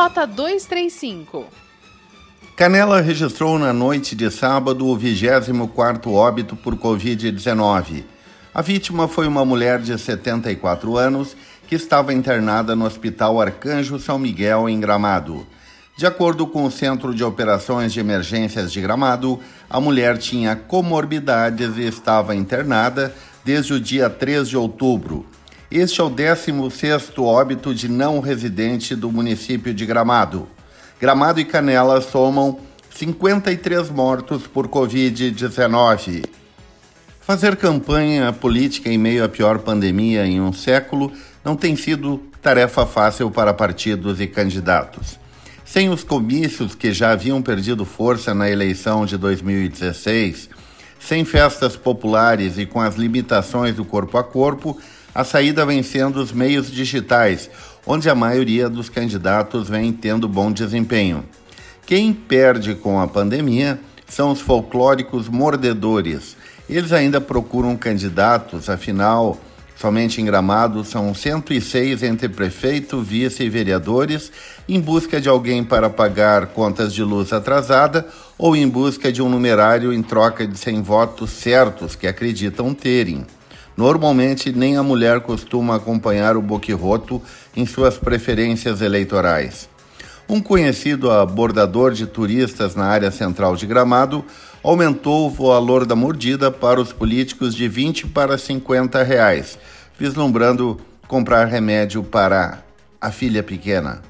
Rota 235. Canela registrou na noite de sábado o 24º óbito por Covid-19. A vítima foi uma mulher de 74 anos que estava internada no Hospital Arcanjo São Miguel, em Gramado. De acordo com o Centro de Operações de Emergências de Gramado, a mulher tinha comorbidades e estava internada desde o dia 3 de outubro. Este é o 16º óbito de não residente do município de Gramado. Gramado e Canela somam 53 mortos por Covid-19. Fazer campanha política em meio à pior pandemia em um século não tem sido tarefa fácil para partidos e candidatos. Sem os comícios que já haviam perdido força na eleição de 2016, sem festas populares e com as limitações do corpo a corpo, a saída vem sendo os meios digitais, onde a maioria dos candidatos vem tendo bom desempenho. Quem perde com a pandemia são os folclóricos mordedores. Eles ainda procuram candidatos, afinal, Somente em Gramado são 106 entre prefeito, vice e vereadores em busca de alguém para pagar contas de luz atrasada ou em busca de um numerário em troca de 100 votos certos que acreditam terem. Normalmente, nem a mulher costuma acompanhar o boquirroto em suas preferências eleitorais. Um conhecido abordador de turistas na área central de Gramado aumentou o valor da mordida para os políticos de 20 para 50 reais, vislumbrando comprar remédio para a filha pequena.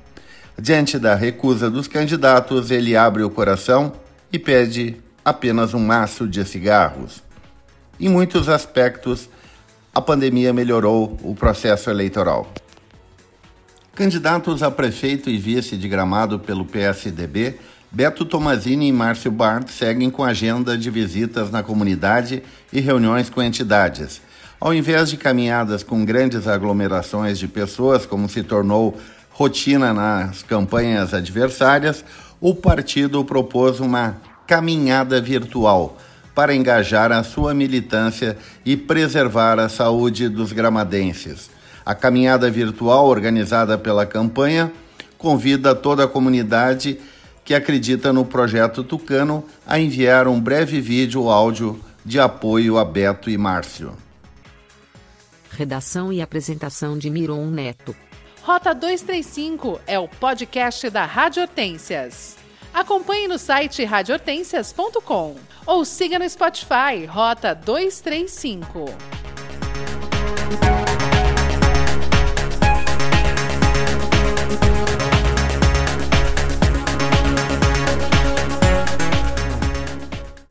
Diante da recusa dos candidatos, ele abre o coração e pede apenas um maço de cigarros. Em muitos aspectos, a pandemia melhorou o processo eleitoral. Candidatos a prefeito e vice de Gramado pelo PSDB, Beto Tomazini e Márcio Bart seguem com agenda de visitas na comunidade e reuniões com entidades. Ao invés de caminhadas com grandes aglomerações de pessoas, como se tornou rotina nas campanhas adversárias, o partido propôs uma caminhada virtual para engajar a sua militância e preservar a saúde dos gramadenses. A caminhada virtual organizada pela campanha convida toda a comunidade que acredita no projeto Tucano a enviar um breve vídeo ou áudio de apoio a Beto e Márcio. Redação e apresentação de Miron Neto. Rota 235 é o podcast da Rádio Hortências. Acompanhe no site radiohortências.com ou siga no Spotify Rota 235.